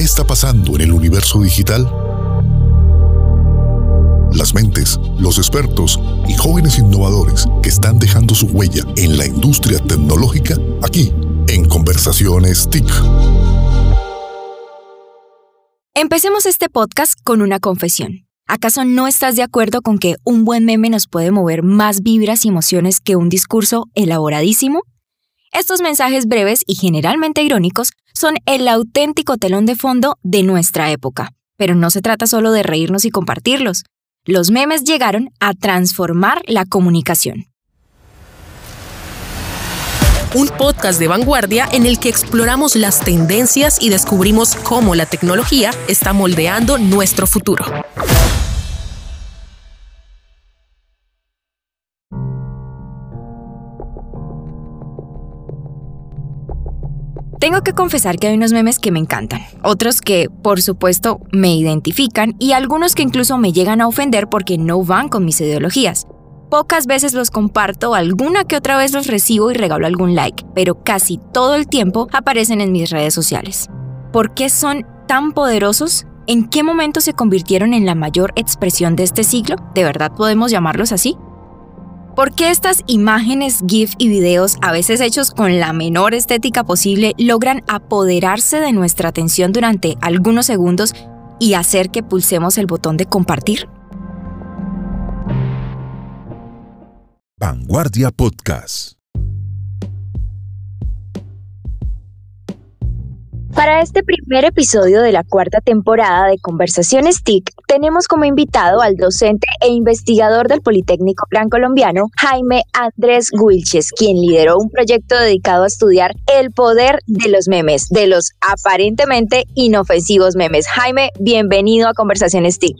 ¿Qué está pasando en el universo digital? Las mentes, los expertos y jóvenes innovadores que están dejando su huella en la industria tecnológica aquí en Conversaciones TIC. Empecemos este podcast con una confesión. ¿Acaso no estás de acuerdo con que un buen meme nos puede mover más vibras y emociones que un discurso elaboradísimo? Estos mensajes breves y generalmente irónicos son el auténtico telón de fondo de nuestra época. Pero no se trata solo de reírnos y compartirlos. Los memes llegaron a transformar la comunicación. Un podcast de vanguardia en el que exploramos las tendencias y descubrimos cómo la tecnología está moldeando nuestro futuro. Tengo que confesar que hay unos memes que me encantan, otros que, por supuesto, me identifican y algunos que incluso me llegan a ofender porque no van con mis ideologías. Pocas veces los comparto, alguna que otra vez los recibo y regalo algún like, pero casi todo el tiempo aparecen en mis redes sociales. ¿Por qué son tan poderosos? ¿En qué momento se convirtieron en la mayor expresión de este siglo? ¿De verdad podemos llamarlos así? ¿Por qué estas imágenes, GIF y videos, a veces hechos con la menor estética posible, logran apoderarse de nuestra atención durante algunos segundos y hacer que pulsemos el botón de compartir? Vanguardia Podcast. Para este primer episodio de la cuarta temporada de Conversaciones TIC, tenemos como invitado al docente e investigador del Politécnico Gran Colombiano, Jaime Andrés Wilches, quien lideró un proyecto dedicado a estudiar el poder de los memes, de los aparentemente inofensivos memes. Jaime, bienvenido a Conversaciones TIC.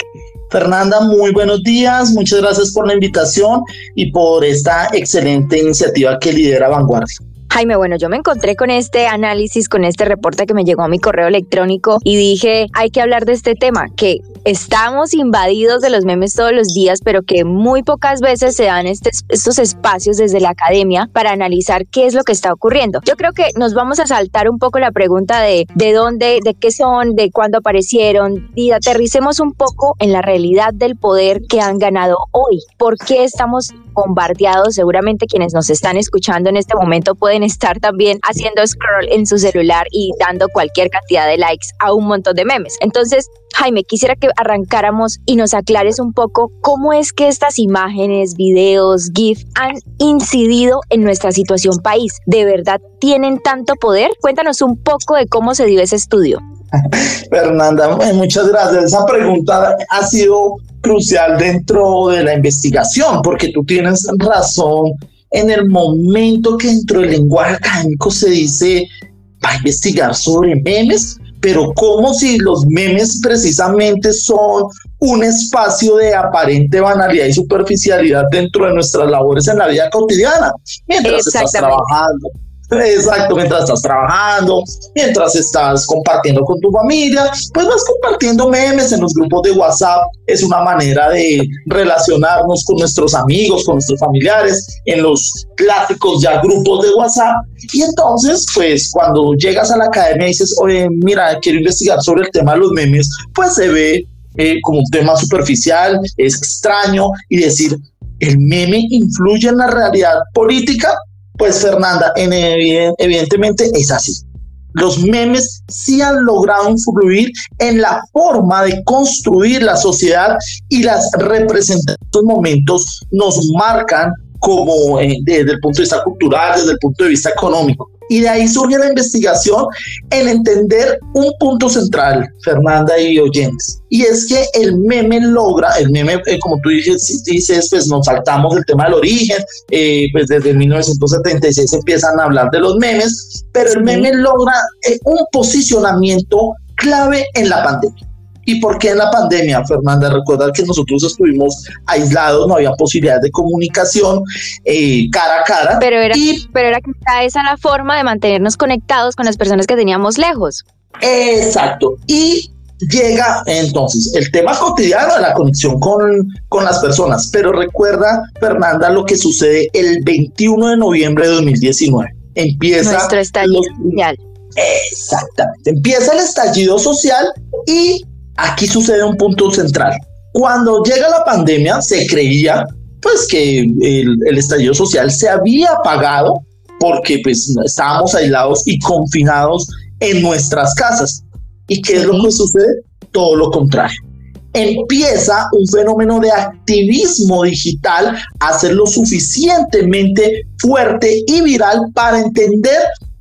Fernanda, muy buenos días, muchas gracias por la invitación y por esta excelente iniciativa que lidera Vanguardia. Jaime, bueno, yo me encontré con este análisis, con este reporte que me llegó a mi correo electrónico y dije, hay que hablar de este tema, que estamos invadidos de los memes todos los días, pero que muy pocas veces se dan estos espacios desde la academia para analizar qué es lo que está ocurriendo. Yo creo que nos vamos a saltar un poco la pregunta de de dónde, de qué son, de cuándo aparecieron y aterricemos un poco en la realidad del poder que han ganado hoy. ¿Por qué estamos bombardeados? Seguramente quienes nos están escuchando en este momento pueden estar también haciendo scroll en su celular y dando cualquier cantidad de likes a un montón de memes. Entonces, Jaime, quisiera que arrancáramos y nos aclares un poco cómo es que estas imágenes, videos, GIF han incidido en nuestra situación país. ¿De verdad tienen tanto poder? Cuéntanos un poco de cómo se dio ese estudio. Fernanda, muchas gracias. Esa pregunta ha sido crucial dentro de la investigación, porque tú tienes razón en el momento que dentro del lenguaje académico se dice va a investigar sobre memes, pero como si los memes precisamente son un espacio de aparente banalidad y superficialidad dentro de nuestras labores en la vida cotidiana, mientras estás trabajando Exacto, mientras estás trabajando, mientras estás compartiendo con tu familia, pues vas compartiendo memes en los grupos de WhatsApp. Es una manera de relacionarnos con nuestros amigos, con nuestros familiares, en los clásicos ya grupos de WhatsApp. Y entonces, pues cuando llegas a la academia y dices, oye, mira, quiero investigar sobre el tema de los memes, pues se ve eh, como un tema superficial, es extraño y decir, ¿el meme influye en la realidad política? Pues Fernanda, evidentemente es así. Los memes sí han logrado influir en la forma de construir la sociedad y las representantes momentos nos marcan como eh, desde el punto de vista cultural, desde el punto de vista económico. Y de ahí surge la investigación en entender un punto central, Fernanda y oyentes. Y es que el meme logra, el meme, eh, como tú dices, dices, pues nos saltamos el tema del origen, eh, pues desde 1976 empiezan a hablar de los memes, pero el meme logra eh, un posicionamiento clave en la pandemia. ¿Y por qué en la pandemia, Fernanda? Recuerda que nosotros estuvimos aislados, no había posibilidades de comunicación eh, cara a cara. Pero era, pero era quizá esa la forma de mantenernos conectados con las personas que teníamos lejos. Exacto. Y llega entonces el tema cotidiano de la conexión con, con las personas. Pero recuerda, Fernanda, lo que sucede el 21 de noviembre de 2019. Empieza... Nuestro estallido mundial Exactamente. Empieza el estallido social y aquí sucede un punto central. Cuando llega la pandemia, se creía pues que el, el estallido social se había apagado porque pues estábamos aislados y confinados en nuestras casas. ¿Y qué es lo que sucede? Todo lo contrario. Empieza un fenómeno de activismo digital a ser lo suficientemente fuerte y viral para entender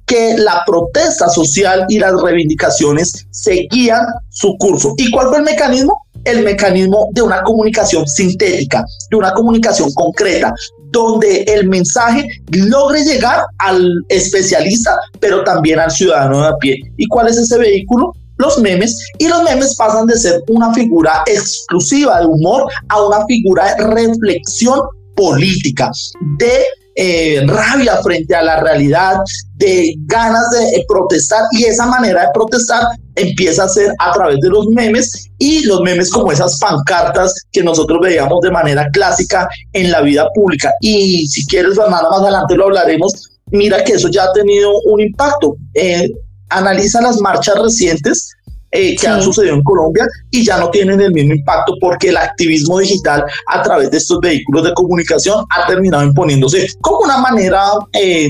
que la protesta social y las reivindicaciones seguían su curso. ¿Y cuál fue el mecanismo? El mecanismo de una comunicación sintética, de una comunicación concreta, donde el mensaje logre llegar al especialista, pero también al ciudadano de a pie. ¿Y cuál es ese vehículo? Los memes. Y los memes pasan de ser una figura exclusiva de humor a una figura de reflexión política, de eh, rabia frente a la realidad, de ganas de protestar y esa manera de protestar empieza a ser a través de los memes y los memes como esas pancartas que nosotros veíamos de manera clásica en la vida pública. Y si quieres, Fernanda, más adelante lo hablaremos. Mira que eso ya ha tenido un impacto. Eh, analiza las marchas recientes eh, que han sucedido en Colombia y ya no tienen el mismo impacto porque el activismo digital a través de estos vehículos de comunicación ha terminado imponiéndose como una manera eh,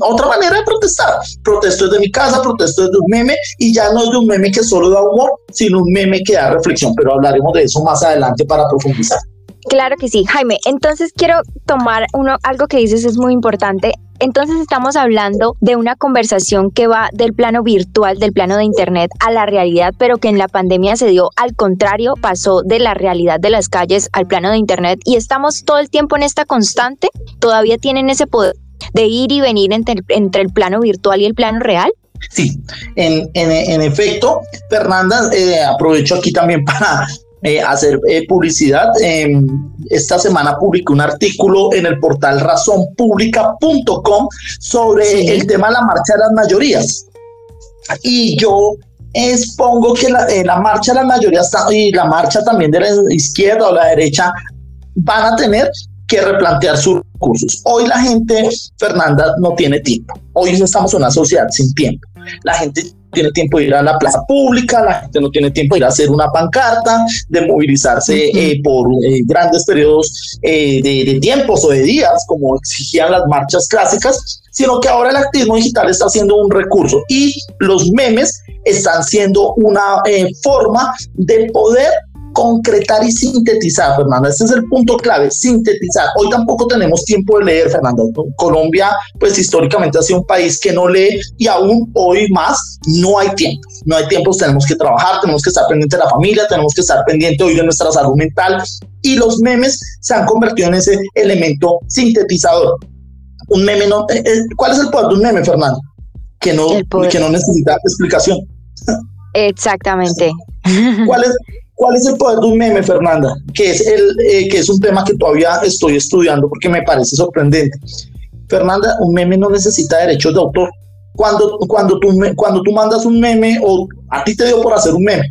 otra manera de protestar. Protesto desde mi casa, protesto desde un meme y ya no es de un meme que solo da humor, sino un meme que da reflexión, pero hablaremos de eso más adelante para profundizar. Claro que sí, Jaime. Entonces quiero tomar uno, algo que dices es muy importante. Entonces estamos hablando de una conversación que va del plano virtual, del plano de Internet a la realidad, pero que en la pandemia se dio al contrario, pasó de la realidad de las calles al plano de Internet y estamos todo el tiempo en esta constante. Todavía tienen ese poder de ir y venir entre, el plano virtual y el plano real. Sí, en, en, efecto, Fernanda, eh, aprovecho aquí también para eh, hacer eh, publicidad. Em, esta semana publiqué un artículo en el portal razonpublica.com sobre el tema de la marcha de las mayorías. Y yo expongo que la, eh, la marcha de las mayorías y la marcha también de la izquierda o la derecha van a tener que replantear sus recursos. Hoy la gente, Fernanda, no tiene tiempo. Hoy estamos en una sociedad sin tiempo. La gente tiene tiempo de ir a la plaza pública, la gente no tiene tiempo de ir a hacer una pancarta, de movilizarse eh, por eh, grandes periodos eh, de, tiempos o de días, como exigían las marchas clásicas, sino que ahora el activismo digital está siendo un recurso y los memes están siendo una forma de poder concretar y sintetizar, Fernanda. Este es el punto clave, sintetizar. Hoy tampoco tenemos tiempo de leer, Fernanda. Colombia, pues históricamente ha sido un país que no lee y aún hoy más no hay tiempo. No hay tiempo, tenemos que trabajar, tenemos que estar pendiente de la familia, tenemos que estar pendiente hoy de nuestra salud mental y los memes se han convertido en ese elemento sintetizador. Un meme no... Eh, eh, ¿Cuál es el poder de un meme, Fernanda? Que no, que no necesita explicación. Exactamente. ¿Cuál es, ¿Cuál es el poder de un meme, Fernanda? Que es, el, eh, que es un tema que todavía estoy estudiando porque me parece sorprendente. Fernanda, un meme no necesita derechos de autor. Cuando, cuando, tú, cuando tú mandas un meme o a ti te dio por hacer un meme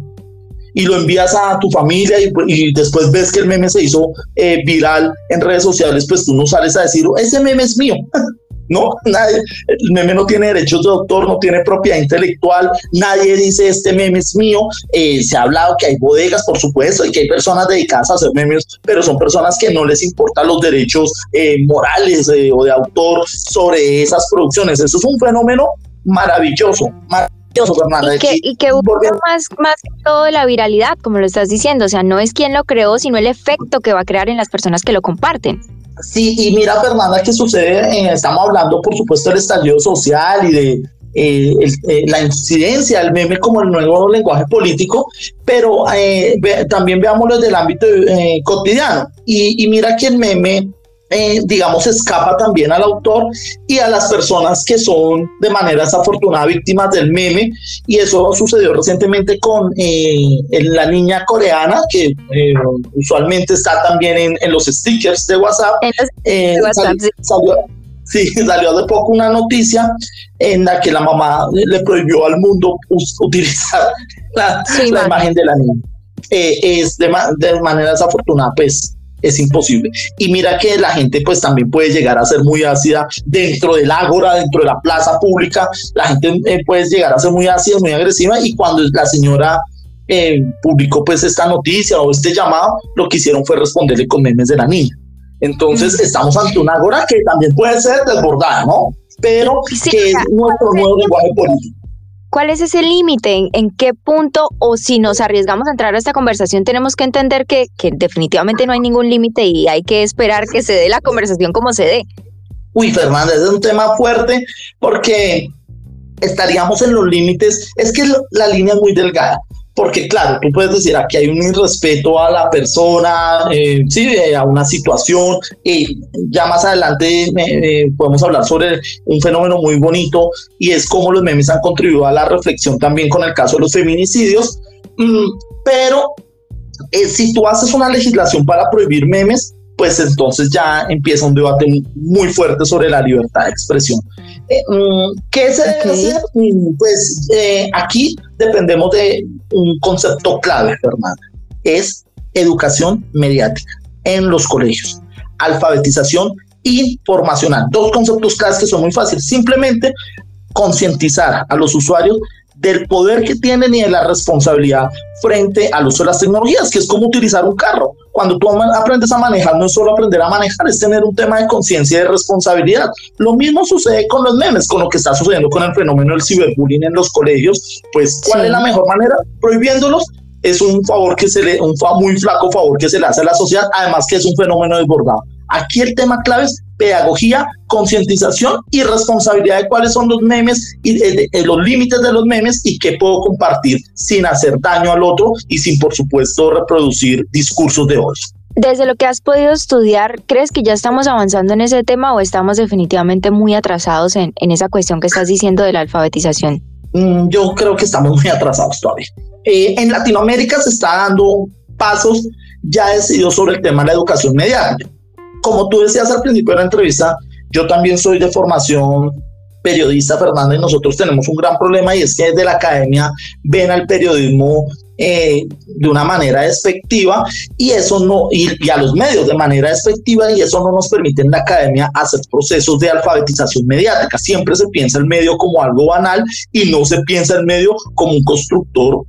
y lo envías a tu familia y, después ves que el meme se hizo eh, viral en redes sociales, pues tú no sales a decir, ese meme es mío. No, nadie, el meme no tiene derechos de autor, no tiene propiedad intelectual, nadie dice este meme es mío. Eh, se ha hablado que hay bodegas, por supuesto, y que hay personas dedicadas a hacer memes, pero son personas que no les importan los derechos eh, morales eh, o de autor sobre esas producciones. Eso es un fenómeno maravilloso. maravilloso Fernanda. Y que, y que más, más que todo la viralidad, como lo estás diciendo, o sea, no es quien lo creó, sino el efecto que va a crear en las personas que lo comparten. Sí, y mira, Fernanda, que sucede, eh, estamos hablando, por supuesto, del estallido social y de eh, eh, la incidencia del meme como el nuevo lenguaje político, pero también veámoslo desde el ámbito cotidiano. Y, y, mira que el meme eh, digamos, escapa también al autor y a las personas que son de manera desafortunada víctimas del meme. Y eso sucedió recientemente con eh, la niña coreana, que eh, usualmente está también en, los stickers de WhatsApp. salió, sí. salió hace poco una noticia en la que la mamá le prohibió al mundo utilizar la, imagen de la niña. es de, de manera desafortunada, pues es imposible. Y mira que la gente pues también puede llegar a ser muy ácida dentro del ágora, dentro de la plaza pública, la gente eh, puede llegar a ser muy ácida, muy agresiva y cuando la señora eh, publicó pues esta noticia o este llamado, lo que hicieron fue responderle con memes de la niña. Entonces estamos ante una ágora que también puede ser desbordada, ¿no? Pero que es nuestro nuevo lenguaje político. ¿Cuál es ese límite? ¿En, qué punto o si nos arriesgamos a entrar a esta conversación tenemos que entender que, que definitivamente no hay ningún límite y hay que esperar que se dé la conversación como se dé? Uy, Fernanda, es un tema fuerte porque estaríamos en los límites. Es que la línea es muy delgada porque claro, tú puedes decir aquí hay un irrespeto a la persona, eh, sí, a una situación, y ya más adelante eh, podemos hablar sobre un fenómeno muy bonito y es cómo los memes han contribuido a la reflexión también con el caso de los feminicidios, mm, pero eh, si tú haces una legislación para prohibir memes, pues entonces ya empieza un debate muy fuerte sobre la libertad de expresión. Eh, mm, ¿Qué se debe hacer? Mm, pues eh, aquí dependemos de un concepto clave, Fernanda. Es educación mediática en los colegios, alfabetización informacional. Dos conceptos claves que son muy fáciles. Simplemente concientizar a los usuarios del poder que tienen y de la responsabilidad frente al uso de las tecnologías, que es como utilizar un carro. Cuando tú aprendes a manejar, no es solo aprender a manejar, es tener un tema de conciencia y de responsabilidad. Lo mismo sucede con los memes, con lo que está sucediendo con el fenómeno del ciberbullying en los colegios. Pues, ¿cuál es la mejor manera? Prohibiéndolos es un favor que se le, un muy flaco favor que se le hace a la sociedad, además que es un fenómeno desbordado. Aquí el tema clave es pedagogía, concientización y responsabilidad de cuáles son los memes y los límites de los memes y qué puedo compartir sin hacer daño al otro y sin, por supuesto, reproducir discursos de odio. Desde lo que has podido estudiar, ¿crees que ya estamos avanzando en ese tema o estamos definitivamente muy atrasados en, en esa cuestión que estás diciendo de la alfabetización? Mm, yo creo que estamos muy atrasados todavía. Eh, en Latinoamérica se está dando pasos ya decididos sobre el tema de la educación mediática como tú decías al principio de la entrevista, yo también soy de formación periodista, Fernando, y nosotros tenemos un gran problema y es que desde la academia ven al periodismo eh, de una manera despectiva y eso no, y, a los medios de manera despectiva y eso no nos permite en la academia hacer procesos de alfabetización mediática. Siempre se piensa el medio como algo banal y no se piensa el medio como un constructor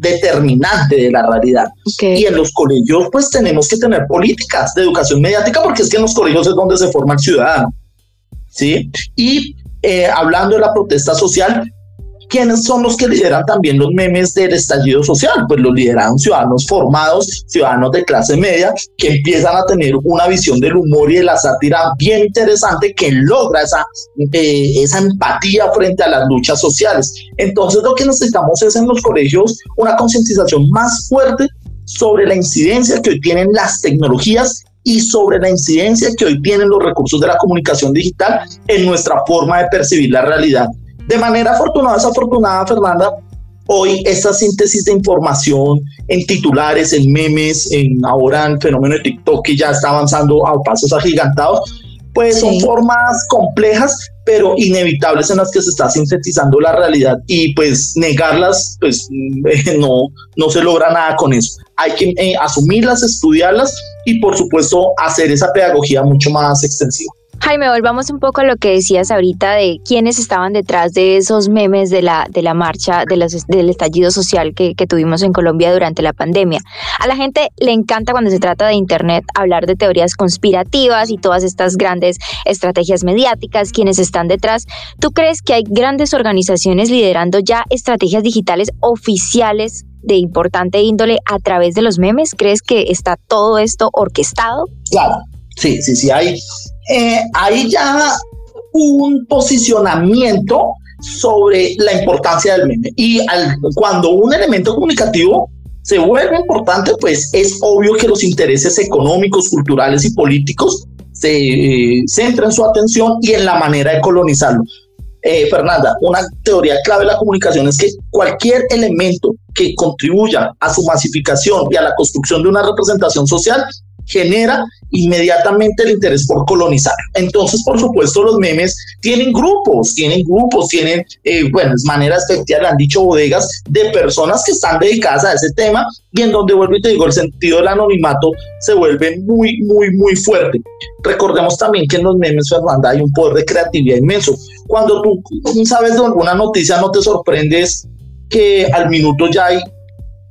determinante de la realidad. Y en los colegios pues tenemos que tener políticas de educación mediática porque es que en los colegios es donde se forma el ciudadano. ¿sí? Y eh, hablando de la protesta social, ¿quiénes son los que lideran también los memes del estallido social? Pues los lideran ciudadanos formados, ciudadanos de clase media, que empiezan a tener una visión del humor y de la sátira bien interesante que logra esa, eh, esa empatía frente a las luchas sociales. Entonces lo que necesitamos es en los colegios una concientización más fuerte sobre la incidencia que hoy tienen las tecnologías y sobre la incidencia que hoy tienen los recursos de la comunicación digital en nuestra forma de percibir la realidad. De manera afortunada, desafortunada, Fernanda, hoy esta síntesis de información en titulares, en memes, en ahora el fenómeno de TikTok que ya está avanzando a pasos agigantados, pues son formas complejas, pero inevitables en las que se está sintetizando la realidad y pues negarlas, pues no, no se logra nada con eso. Hay que eh, asumirlas, estudiarlas y por supuesto hacer esa pedagogía mucho más extensiva. Jaime, volvamos un poco a lo que decías ahorita de quiénes estaban detrás de esos memes de la, de la marcha, de los, del estallido social que, que, tuvimos en Colombia durante la pandemia. A la gente le encanta cuando se trata de Internet hablar de teorías conspirativas y todas estas grandes estrategias mediáticas, quienes están detrás. ¿Tú crees que hay grandes organizaciones liderando ya estrategias digitales oficiales de importante índole a través de los memes? ¿Crees que está todo esto orquestado? Claro, sí, sí, sí, hay eh, hay ya un posicionamiento sobre la importancia del meme. Y cuando un elemento comunicativo se vuelve importante, pues es obvio que los intereses económicos, culturales y políticos se eh, centran su atención y en la manera de colonizarlo. Eh, Fernanda, una teoría clave de la comunicación es que cualquier elemento que contribuya a su masificación y a la construcción de una representación social genera inmediatamente el interés por colonizar. Entonces, por supuesto, los memes tienen grupos, tienen grupos, tienen, eh, bueno, es manera efectiva, le han dicho bodegas de personas que están dedicadas a ese tema y en donde vuelvo y te digo, el sentido del anonimato se vuelve muy, muy, muy fuerte. Recordemos también que en los memes, Fernanda, hay un poder de creatividad inmenso. Cuando tú sabes de alguna noticia, no te sorprendes que al minuto ya hay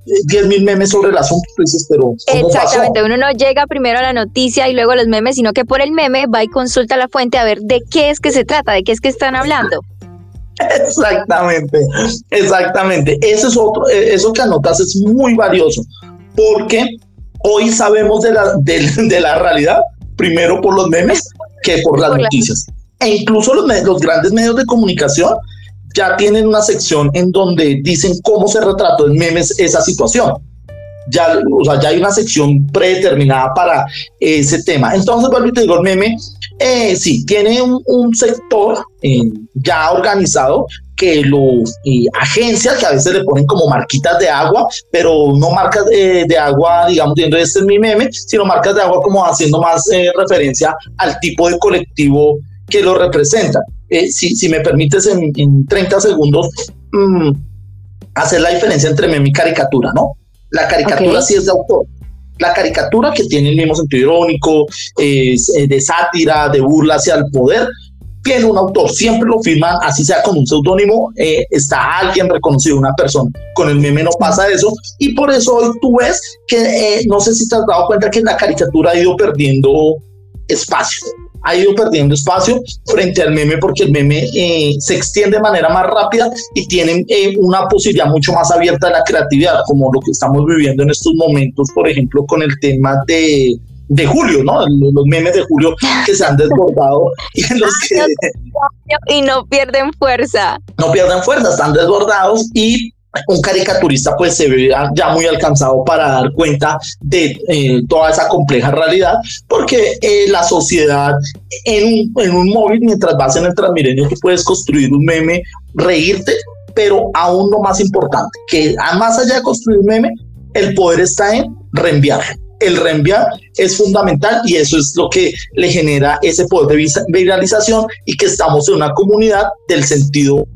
10 mil memes sobre el asunto, dices, pero. Exactamente, uno no llega primero a la noticia y luego a los memes, sino que por el meme va y consulta la fuente a ver de qué es que se trata, de qué es que están hablando. Exactamente, exactamente. Eso es otro, eh, eso que anotas es muy valioso, porque hoy sabemos de la, de, la realidad, primero por los memes que por las noticias. E incluso los, los grandes medios de comunicación ya tienen una sección en donde dicen cómo se retrató en memes esa situación. Ya, o sea, ya hay una sección predeterminada para ese tema. Entonces, vuelvo y te digo, el meme, eh, sí, tiene un, sector eh, ya organizado que lo eh, agencias que a veces le ponen como marquitas de agua, pero no marcas de agua, digamos, diciendo este es mi meme, sino marcas de agua como haciendo más referencia al tipo de colectivo que lo representa. Eh, si, me permites en, 30 segundos, mm, hacer la diferencia entre meme y caricatura, ¿no? La caricatura sí es de autor. La caricatura que tiene el mismo sentido irónico, eh, de sátira, de burla hacia el poder, tiene un autor, siempre lo firman, así sea con un seudónimo, eh, está alguien reconocido, una persona. Con el meme no pasa eso, y por eso hoy tú ves que, no sé si te has dado cuenta que la caricatura ha ido perdiendo espacio ha ido perdiendo espacio frente al meme porque el meme eh, se extiende de manera más rápida y tiene eh, una posibilidad mucho más abierta de la creatividad, como lo que estamos viviendo en estos momentos, por ejemplo, con el tema de, de Julio, ¿no? Los memes de Julio que se han desbordado y los que... Y no pierden fuerza. No pierden fuerza, están desbordados y un caricaturista pues se ve ya muy alcanzado para dar cuenta de eh, toda esa compleja realidad, porque eh, la sociedad en en un móvil, mientras vas en el Transmilenio, tú puedes construir un meme, reírte, pero aún lo más importante, que más allá de construir un meme, el poder está en reenviar. El reenviar es fundamental y eso es lo que le genera ese poder de viralización y que estamos en una comunidad del sentido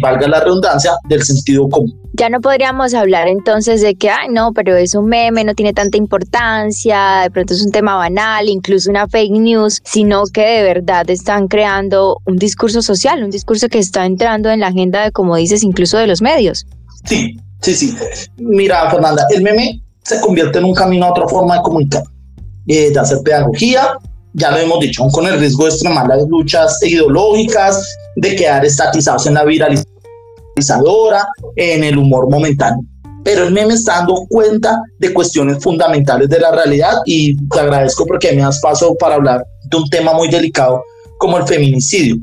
valga la redundancia, del sentido común. Ya no podríamos hablar entonces de que, ay, no, pero es un meme, no tiene tanta importancia, de pronto es un tema banal, incluso una fake news, sino que de verdad están creando un discurso social, un discurso que está entrando en la agenda de, como dices, incluso de los medios. Sí, sí, sí. Mira, Fernanda, el meme se convierte en un camino a otra forma de comunicar, eh, de hacer pedagogía, ya lo hemos dicho, con el riesgo de extremar las luchas ideológicas, de quedar estatizados en la viralizadora, en el humor momentáneo. Pero el meme está dando cuenta de cuestiones fundamentales de la realidad y te agradezco porque me das paso para hablar de un tema muy delicado como el feminicidio.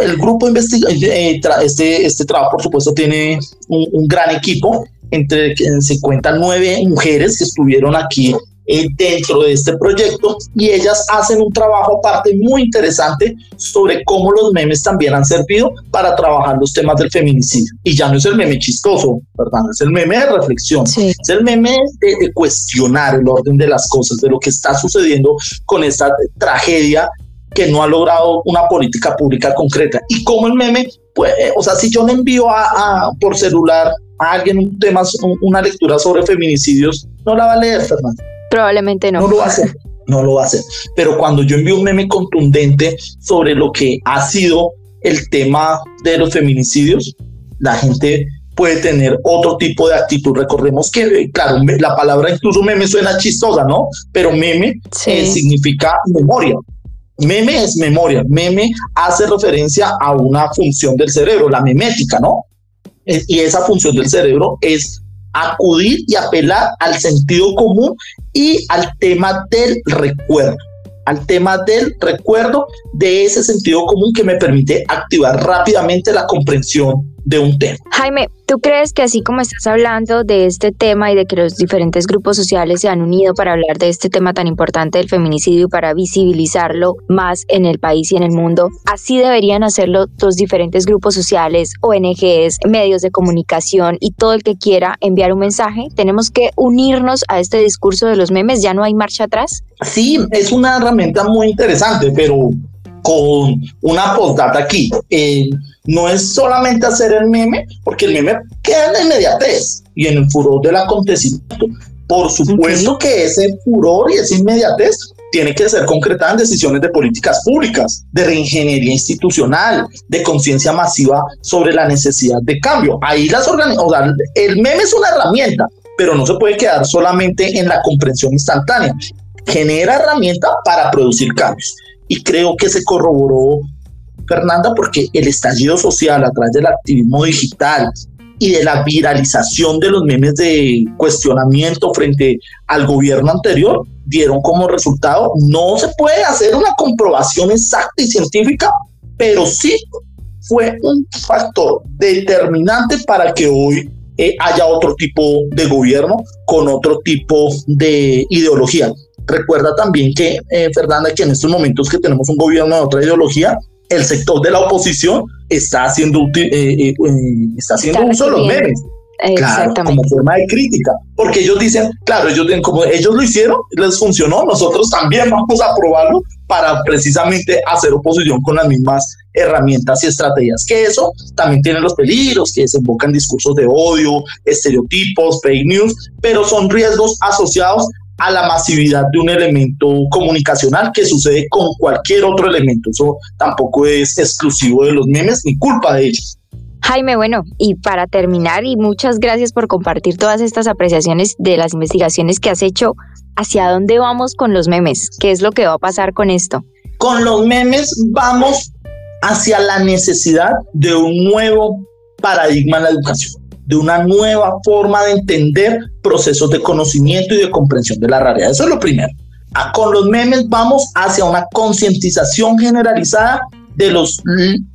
El grupo investiga eh, este, este trabajo, por supuesto, tiene un, un gran equipo entre se cuentan nueve mujeres que estuvieron aquí eh, dentro de este proyecto y ellas hacen un trabajo aparte muy interesante sobre cómo los memes también han servido para trabajar los temas del feminicidio. Y ya no es el meme chistoso, ¿verdad? Es el meme de reflexión, es el meme de, cuestionar el orden de las cosas, de lo que está sucediendo con esta tragedia que no ha logrado una política pública concreta. Y cómo el meme, pues, eh, o sea, si yo le envío a, por celular a alguien un tema, una lectura sobre feminicidios, no la va a leer, Fernando. Probablemente no. No lo va a hacer, no lo va a hacer. Pero cuando yo envío un meme contundente sobre lo que ha sido el tema de los feminicidios, la gente puede tener otro tipo de actitud. Recordemos que, claro, la palabra incluso meme suena chistosa, ¿no? Pero meme eh, significa memoria. Meme es memoria. Meme hace referencia a una función del cerebro, la memética, ¿no? Y esa función del cerebro es acudir y apelar al sentido común y al tema del recuerdo, al tema del recuerdo de ese sentido común que me permite activar rápidamente la comprensión de un tema. Jaime, ¿tú crees que así como estás hablando de este tema y de que los diferentes grupos sociales se han unido para hablar de este tema tan importante del feminicidio y para visibilizarlo más en el país y en el mundo, así deberían hacerlo los diferentes grupos sociales, ONGs, medios de comunicación y todo el que quiera enviar un mensaje? ¿Tenemos que unirnos a este discurso de los memes? ¿Ya no hay marcha atrás? Sí, es una herramienta muy interesante, pero con una postdata aquí. Eh, no es solamente hacer el meme, porque el meme queda en la inmediatez y en el furor del acontecimiento. Por supuesto que ese furor y esa inmediatez tiene que ser concretada en decisiones de políticas públicas, de reingeniería institucional, de conciencia masiva sobre la necesidad de cambio. Ahí las organizaciones, el meme es una herramienta, pero no se puede quedar solamente en la comprensión instantánea. Genera herramienta para producir cambios. Y creo que se corroboró Fernanda, porque el estallido social a través del activismo digital y de la viralización de los memes de cuestionamiento frente al gobierno anterior dieron como resultado, no se puede hacer una comprobación exacta y científica, pero sí fue un factor determinante para que hoy eh, haya otro tipo de gobierno con otro tipo de ideología. Recuerda también que, eh, Fernanda, que en estos momentos que tenemos un gobierno de otra ideología, el sector de la oposición está haciendo, eh, eh, eh, está haciendo uso de los memes. Claro, como forma de crítica, porque ellos dicen, claro, ellos como ellos lo hicieron, les funcionó, nosotros también vamos a probarlo para precisamente hacer oposición con las mismas herramientas y estrategias. Que eso también tiene los peligros, que desembocan discursos de odio, estereotipos, fake news, pero son riesgos asociados a la masividad de un elemento comunicacional que sucede con cualquier otro elemento. Eso tampoco es exclusivo de los memes ni culpa de ellos. Jaime, bueno, y para terminar, y muchas gracias por compartir todas estas apreciaciones de las investigaciones que has hecho, ¿hacia dónde vamos con los memes? ¿Qué es lo que va a pasar con esto? Con los memes vamos hacia la necesidad de un nuevo paradigma en la educación de una nueva forma de entender procesos de conocimiento y de comprensión de la realidad. Eso es lo primero. Ah, con los memes vamos hacia una concientización generalizada de los,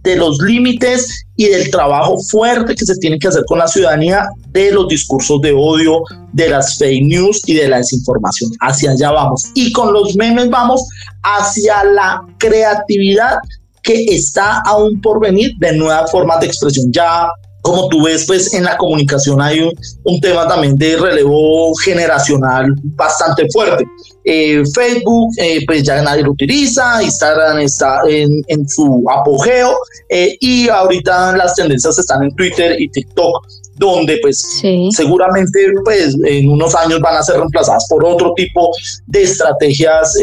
de los límites y del trabajo fuerte que se tiene que hacer con la ciudadanía de los discursos de odio, de las fake news y de la desinformación. Hacia allá vamos. Y con los memes vamos hacia la creatividad que está aún por venir de nuevas formas de expresión. Ya como tú ves, pues en la comunicación hay un, tema también de relevo generacional bastante fuerte. Eh, Facebook, eh, pues ya nadie lo utiliza, Instagram está en, su apogeo eh, y ahorita las tendencias están en Twitter y TikTok, donde pues seguramente pues en unos años van a ser reemplazadas por otro tipo de estrategias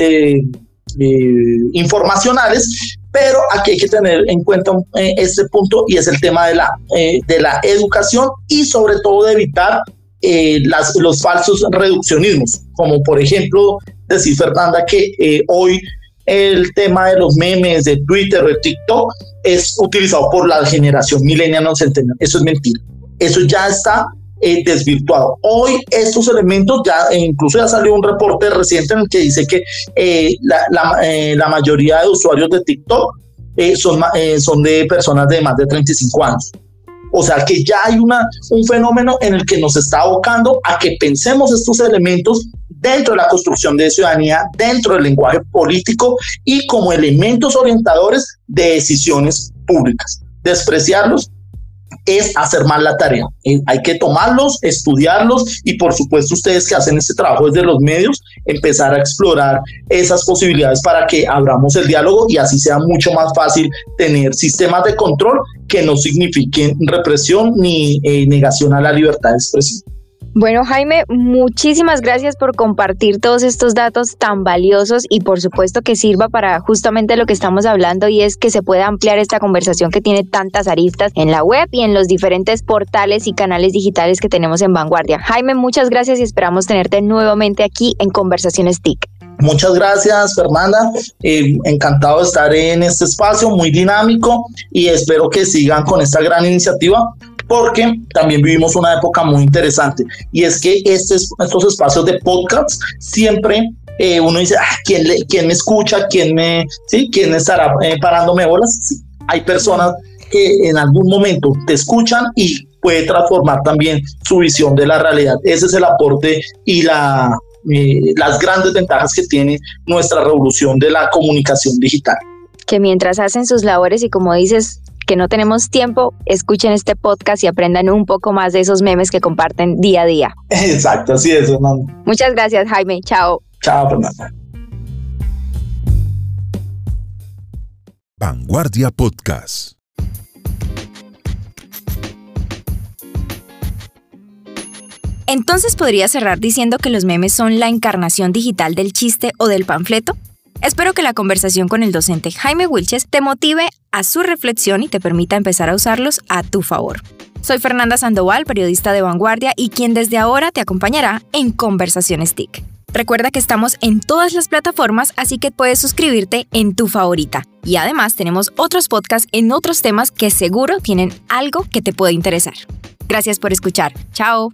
informacionales pero aquí hay que tener en cuenta eh, este punto y es el tema de la, eh, de la educación y sobre todo de evitar eh, los falsos reduccionismos, como por ejemplo decir Fernanda que hoy el tema de los memes de Twitter o de TikTok es utilizado por la generación millennial no centennial. Eso es mentira. Eso ya está eh, desvirtuado. Hoy estos elementos ya, e incluso ya salió un reporte reciente en el que dice que eh, la, eh, la, mayoría de usuarios de TikTok son, son de personas de más de 35 años. O sea que ya hay una, un fenómeno en el que nos está abocando a que pensemos estos elementos dentro de la construcción de ciudadanía, dentro del lenguaje político y como elementos orientadores de decisiones públicas. Despreciarlos es hacer mal la tarea. Eh, hay que tomarlos, estudiarlos y por supuesto ustedes que hacen este trabajo desde los medios, empezar a explorar esas posibilidades para que abramos el diálogo y así sea mucho más fácil tener sistemas de control que no signifiquen represión ni eh, negación a la libertad de expresión. Bueno, Jaime, muchísimas gracias por compartir todos estos datos tan valiosos y por supuesto que sirva para justamente lo que estamos hablando y es que se pueda ampliar esta conversación que tiene tantas aristas en la web y en los diferentes portales y canales digitales que tenemos en Vanguardia. Jaime, muchas gracias y esperamos tenerte nuevamente aquí en Conversaciones TIC. Muchas gracias, Fernanda. Eh, encantado de estar en este espacio muy dinámico y espero que sigan con esta gran iniciativa porque también vivimos una época muy interesante y es que estos, estos espacios de podcast siempre eh, uno dice, ah, ¿quién, ¿quién me escucha? ¿Quién me, sí, quién estará eh, parándome bolas? hay personas que en algún momento te escuchan y puede transformar también su visión de la realidad. Ese es el aporte y la, eh, las grandes ventajas que tiene nuestra revolución de la comunicación digital. Que mientras hacen sus labores y como dices, que no tenemos tiempo, escuchen este podcast y aprendan un poco más de esos memes que comparten día a día. Exacto, así es, Fernanda. Muchas gracias, Jaime. Chao. Chao, Fernanda. Vanguardia Podcast. Entonces podría cerrar diciendo que los memes son la encarnación digital del chiste o del panfleto. Espero que la conversación con el docente Jaime Wilches te motive a su reflexión y te permita empezar a usarlos a tu favor. Soy Fernanda Sandoval, periodista de Vanguardia y quien desde ahora te acompañará en Conversaciones TIC. Recuerda que estamos en todas las plataformas, así que puedes suscribirte en tu favorita. Y además tenemos otros podcasts en otros temas que seguro tienen algo que te puede interesar. Gracias por escuchar. Chao.